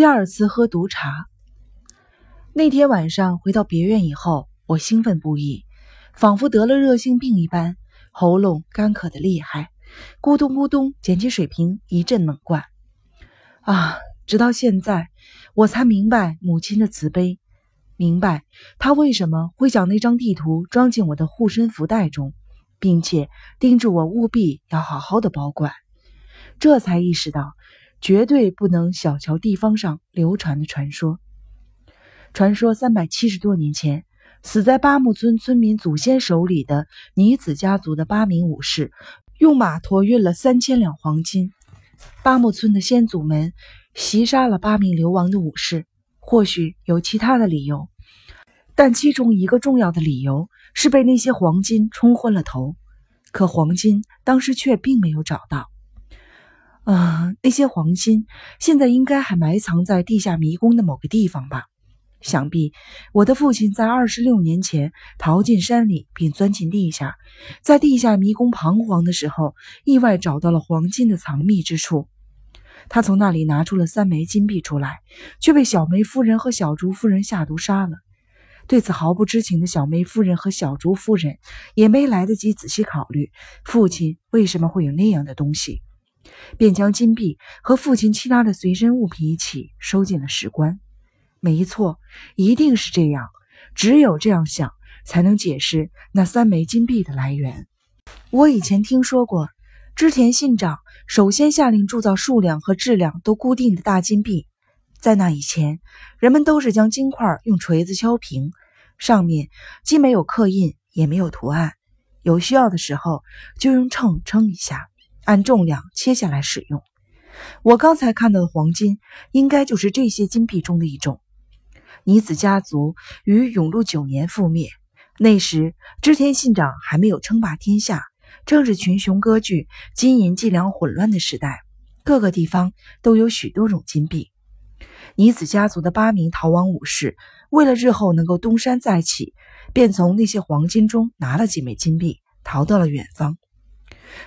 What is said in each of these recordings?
第二次喝毒茶。那天晚上回到别院以后，我兴奋不已，仿佛得了热性病一般，喉咙干渴的厉害，咕咚咕咚捡起水瓶一阵猛灌。啊，直到现在，我才明白母亲的慈悲，明白她为什么会将那张地图装进我的护身符袋中，并且叮嘱我务必要好好的保管。这才意识到。绝对不能小瞧地方上流传的传说。传说三百七十多年前，死在八木村村民祖先手里的尼子家族的八名武士，用马驮运了三千两黄金。八木村的先祖们袭杀了八名流亡的武士，或许有其他的理由，但其中一个重要的理由是被那些黄金冲昏了头。可黄金当时却并没有找到。啊，那些黄金现在应该还埋藏在地下迷宫的某个地方吧？想必我的父亲在二十六年前逃进山里，并钻进地下，在地下迷宫彷徨的时候，意外找到了黄金的藏匿之处。他从那里拿出了三枚金币出来，却被小梅夫人和小竹夫人下毒杀了。对此毫不知情的小梅夫人和小竹夫人也没来得及仔细考虑父亲为什么会有那样的东西。便将金币和父亲其他的随身物品一起收进了石棺。没错，一定是这样。只有这样想，才能解释那三枚金币的来源。我以前听说过，织田信长首先下令铸造数量和质量都固定的大金币。在那以前，人们都是将金块用锤子敲平，上面既没有刻印，也没有图案。有需要的时候，就用秤称一下。按重量切下来使用。我刚才看到的黄金，应该就是这些金币中的一种。尼子家族于永禄九年覆灭，那时织田信长还没有称霸天下，正是群雄割据、金银计量混乱的时代，各个地方都有许多种金币。尼子家族的八名逃亡武士，为了日后能够东山再起，便从那些黄金中拿了几枚金币，逃到了远方。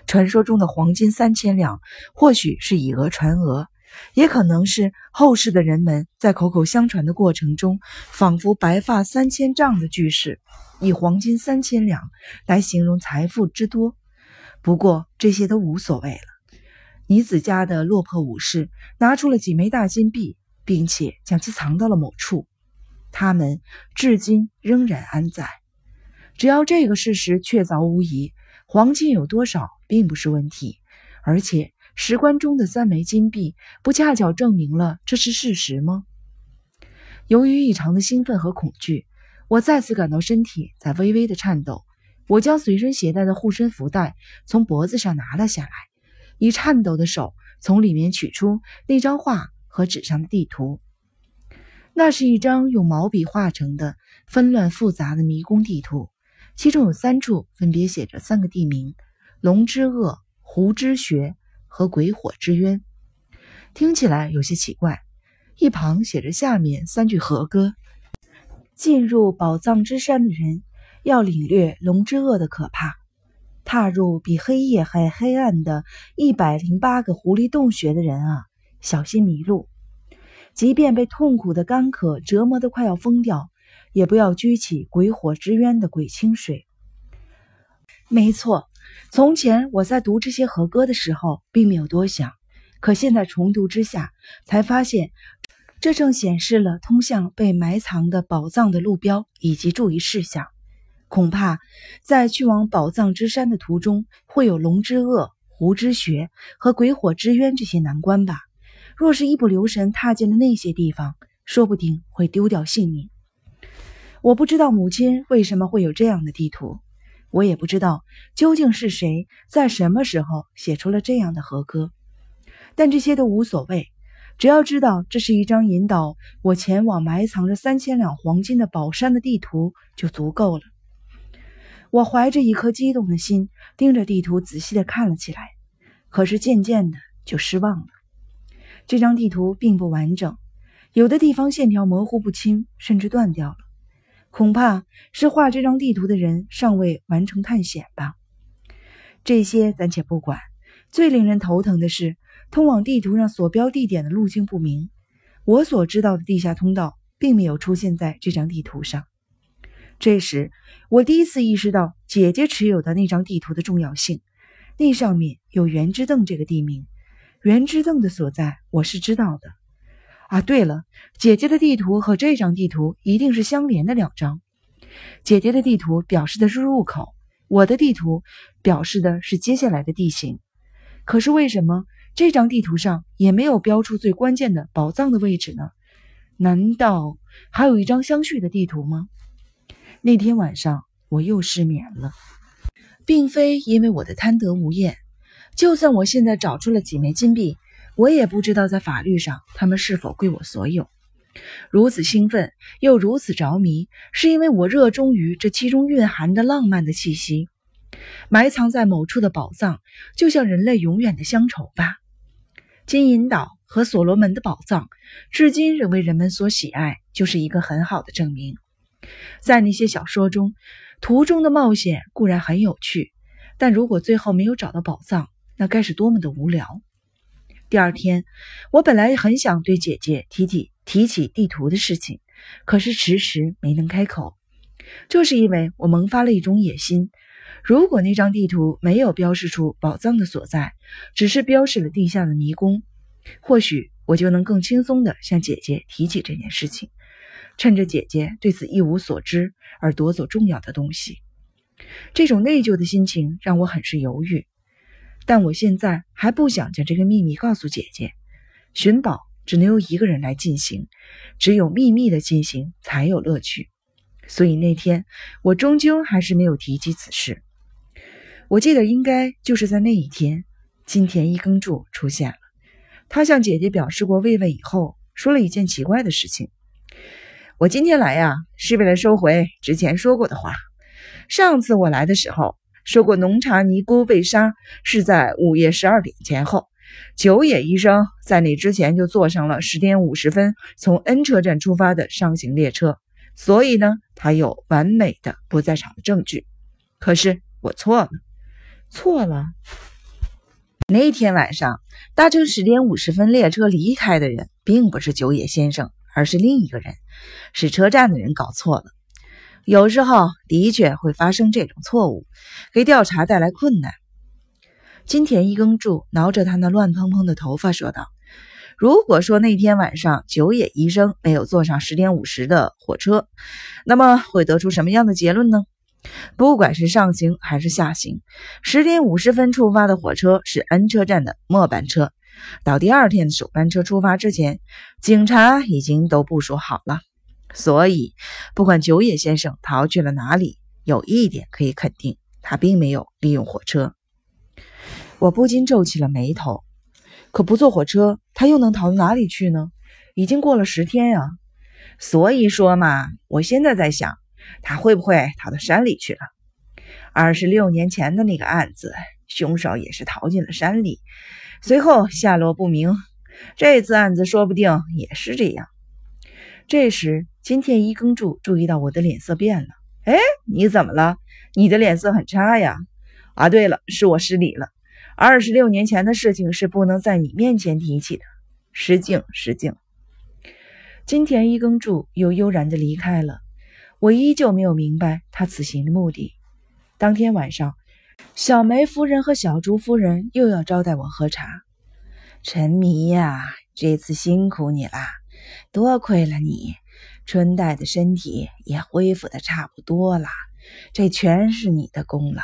传说中的黄金三千两，或许是以讹传讹，也可能是后世的人们在口口相传的过程中，仿佛白发三千丈的句式，以黄金三千两来形容财富之多。不过这些都无所谓了。尼子家的落魄武士拿出了几枚大金币，并且将其藏到了某处，他们至今仍然安在。只要这个事实确凿无疑。黄金有多少并不是问题，而且石棺中的三枚金币不恰巧证明了这是事实吗？由于异常的兴奋和恐惧，我再次感到身体在微微的颤抖。我将随身携带的护身符袋从脖子上拿了下来，以颤抖的手从里面取出那张画和纸上的地图。那是一张用毛笔画成的纷乱复杂的迷宫地图。其中有三处分别写着三个地名：龙之恶、湖之穴和鬼火之渊。听起来有些奇怪。一旁写着下面三句和歌：进入宝藏之山的人要领略龙之恶的可怕；踏入比黑夜还黑暗的一百零八个狐狸洞穴的人啊，小心迷路。即便被痛苦的干渴折磨得快要疯掉。也不要举起鬼火之渊的鬼清水。没错，从前我在读这些和歌的时候，并没有多想，可现在重读之下，才发现，这正显示了通向被埋藏的宝藏的路标以及注意事项。恐怕在去往宝藏之山的途中，会有龙之恶、狐之穴和鬼火之渊这些难关吧？若是一不留神踏进了那些地方，说不定会丢掉性命。我不知道母亲为什么会有这样的地图，我也不知道究竟是谁在什么时候写出了这样的和歌，但这些都无所谓，只要知道这是一张引导我前往埋藏着三千两黄金的宝山的地图就足够了。我怀着一颗激动的心，盯着地图仔细的看了起来，可是渐渐的就失望了。这张地图并不完整，有的地方线条模糊不清，甚至断掉了。恐怕是画这张地图的人尚未完成探险吧。这些暂且不管，最令人头疼的是通往地图上所标地点的路径不明。我所知道的地下通道并没有出现在这张地图上。这时，我第一次意识到姐姐持有的那张地图的重要性。那上面有圆之凳这个地名，圆之凳的所在我是知道的。啊，对了，姐姐的地图和这张地图一定是相连的两张。姐姐的地图表示的是入口，我的地图表示的是接下来的地形。可是为什么这张地图上也没有标出最关键的宝藏的位置呢？难道还有一张相续的地图吗？那天晚上我又失眠了，并非因为我的贪得无厌。就算我现在找出了几枚金币，我也不知道在法律上他们是否归我所有。如此兴奋又如此着迷，是因为我热衷于这其中蕴含的浪漫的气息。埋藏在某处的宝藏，就像人类永远的乡愁吧。金银岛和所罗门的宝藏，至今仍为人们所喜爱，就是一个很好的证明。在那些小说中，途中的冒险固然很有趣，但如果最后没有找到宝藏，那该是多么的无聊。第二天，我本来很想对姐姐提起提起地图的事情，可是迟迟没能开口，这是因为我萌发了一种野心。如果那张地图没有标示出宝藏的所在，只是标示了地下的迷宫，或许我就能更轻松地向姐姐提起这件事情，趁着姐姐对此一无所知而夺走重要的东西。这种内疚的心情让我很是犹豫。但我现在还不想将这个秘密告诉姐姐。寻宝只能由一个人来进行，只有秘密的进行才有乐趣。所以那天我终究还是没有提及此事。我记得应该就是在那一天，金田一耕助出现了。他向姐姐表示过慰问以后，说了一件奇怪的事情：“我今天来呀，是为了收回之前说过的话。上次我来的时候。”说过，浓茶尼姑被杀是在午夜十二点前后。九野医生在那之前就坐上了十点五十分从 N 车站出发的上行列车，所以呢，他有完美的不在场的证据。可是我错了，错了。那天晚上搭乘十点五十分列车离开的人，并不是九野先生，而是另一个人，是车站的人搞错了。有时候的确会发生这种错误，给调查带来困难。金田一耕助挠着他那乱蓬蓬的头发说道：“如果说那天晚上九野医生没有坐上十点五十的火车，那么会得出什么样的结论呢？不管是上行还是下行，十点五十分出发的火车是 N 车站的末班车。到第二天的首班车出发之前，警察已经都部署好了。”所以，不管九野先生逃去了哪里，有一点可以肯定，他并没有利用火车。我不禁皱起了眉头。可不坐火车，他又能逃到哪里去呢？已经过了十天呀。所以说嘛，我现在在想，他会不会逃到山里去了？二十六年前的那个案子，凶手也是逃进了山里，随后下落不明。这次案子说不定也是这样。这时。金田一耕助注意到我的脸色变了。哎，你怎么了？你的脸色很差呀！啊，对了，是我失礼了。二十六年前的事情是不能在你面前提起的。失敬，失敬。金田一耕助又悠然地离开了。我依旧没有明白他此行的目的。当天晚上，小梅夫人和小竹夫人又要招待我喝茶。陈迷呀，这次辛苦你啦，多亏了你。春代的身体也恢复的差不多了，这全是你的功劳。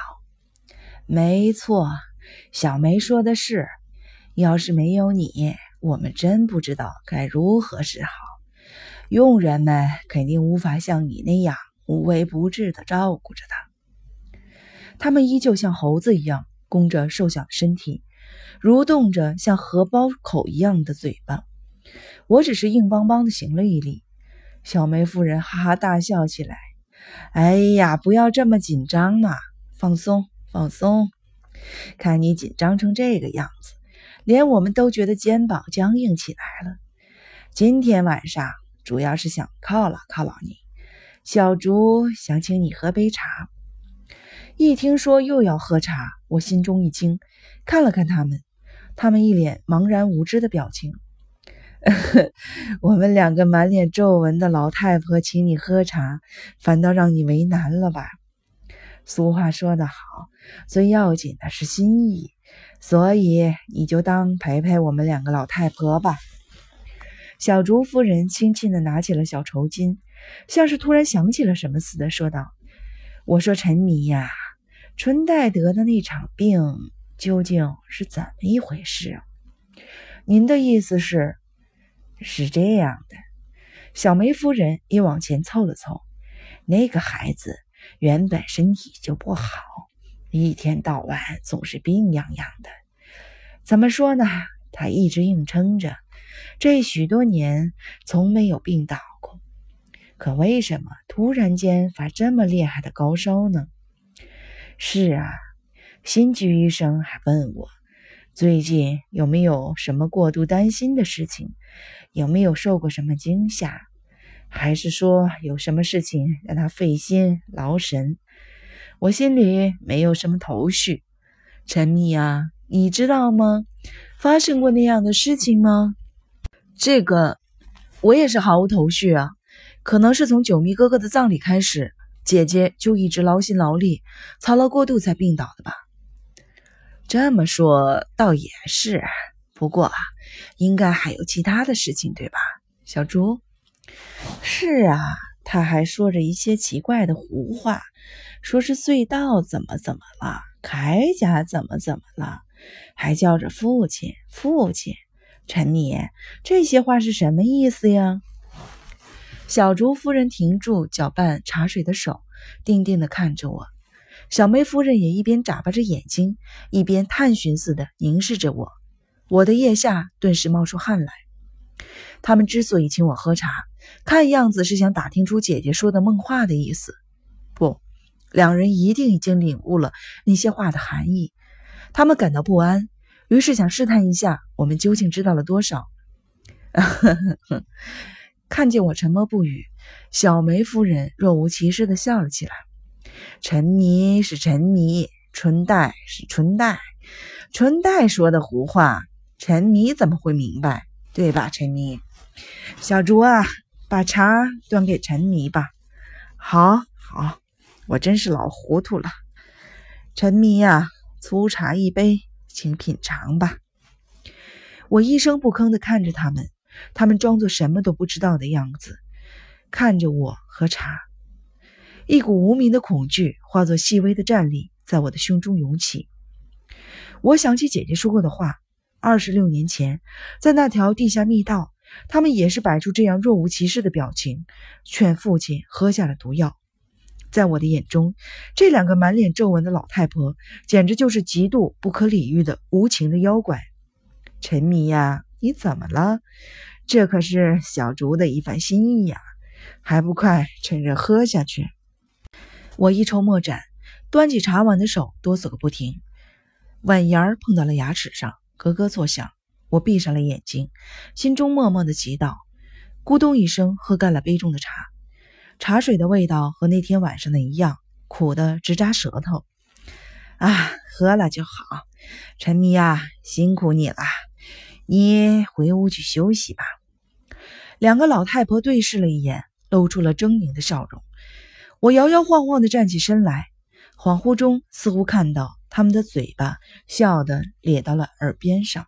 没错，小梅说的是，要是没有你，我们真不知道该如何是好。佣人们肯定无法像你那样无微不至的照顾着他。他们依旧像猴子一样弓着瘦小的身体，蠕动着像荷包口一样的嘴巴。我只是硬邦邦的行了一礼。小梅夫人哈哈大笑起来。哎呀，不要这么紧张嘛，放松，放松。看你紧张成这个样子，连我们都觉得肩膀僵硬起来了。今天晚上主要是想犒劳犒劳你。小竹想请你喝杯茶。一听说又要喝茶，我心中一惊，看了看他们，他们一脸茫然无知的表情。我们两个满脸皱纹的老太婆请你喝茶，反倒让你为难了吧？俗话说得好，最要紧的是心意，所以你就当陪陪我们两个老太婆吧。小竹夫人轻轻地拿起了小绸巾，像是突然想起了什么似的，说道：“我说陈迷呀，春代得的那场病究竟是怎么一回事？您的意思是？”是这样的，小梅夫人也往前凑了凑。那个孩子原本身体就不好，一天到晚总是病怏怏的。怎么说呢？他一直硬撑着，这许多年从没有病倒过。可为什么突然间发这么厉害的高烧呢？是啊，新居医生还问我。最近有没有什么过度担心的事情？有没有受过什么惊吓？还是说有什么事情让他费心劳神？我心里没有什么头绪。陈密啊，你知道吗？发生过那样的事情吗？这个我也是毫无头绪啊。可能是从九蜜哥哥的葬礼开始，姐姐就一直劳心劳力，操劳过度才病倒的吧。这么说倒也是，不过啊应该还有其他的事情，对吧？小猪，是啊，他还说着一些奇怪的胡话，说是隧道怎么怎么了，铠甲怎么怎么了，还叫着父亲父亲。陈米，这些话是什么意思呀？小竹夫人停住搅拌茶水的手，定定地看着我。小梅夫人也一边眨巴着眼睛，一边探寻似的凝视着我，我的腋下顿时冒出汗来。他们之所以请我喝茶，看样子是想打听出姐姐说的梦话的意思。不，两人一定已经领悟了那些话的含义。他们感到不安，于是想试探一下我们究竟知道了多少。看见我沉默不语，小梅夫人若无其事地笑了起来。陈迷是陈迷，春代是春代，春代说的胡话，陈迷怎么会明白？对吧？陈迷，小竹啊，把茶端给陈迷吧。好，好，我真是老糊涂了。陈迷呀，粗茶一杯，请品尝吧。我一声不吭地看着他们，他们装作什么都不知道的样子，看着我喝茶。一股无名的恐惧化作细微的战栗，在我的胸中涌起。我想起姐姐说过的话：二十六年前，在那条地下密道，他们也是摆出这样若无其事的表情，劝父亲喝下了毒药。在我的眼中，这两个满脸皱纹的老太婆，简直就是极度不可理喻的无情的妖怪。陈迷呀，你怎么了？这可是小竹的一番心意呀，还不快趁热喝下去！我一筹莫展，端起茶碗的手哆嗦个不停，碗沿儿碰到了牙齿上，咯咯作响。我闭上了眼睛，心中默默的祈祷。咕咚一声，喝干了杯中的茶。茶水的味道和那天晚上的一样，苦的直扎舌头。啊，喝了就好。陈迷呀，辛苦你了，你回屋去休息吧。两个老太婆对视了一眼，露出了狰狞的笑容。我摇摇晃晃地站起身来，恍惚中似乎看到他们的嘴巴笑得咧到了耳边上。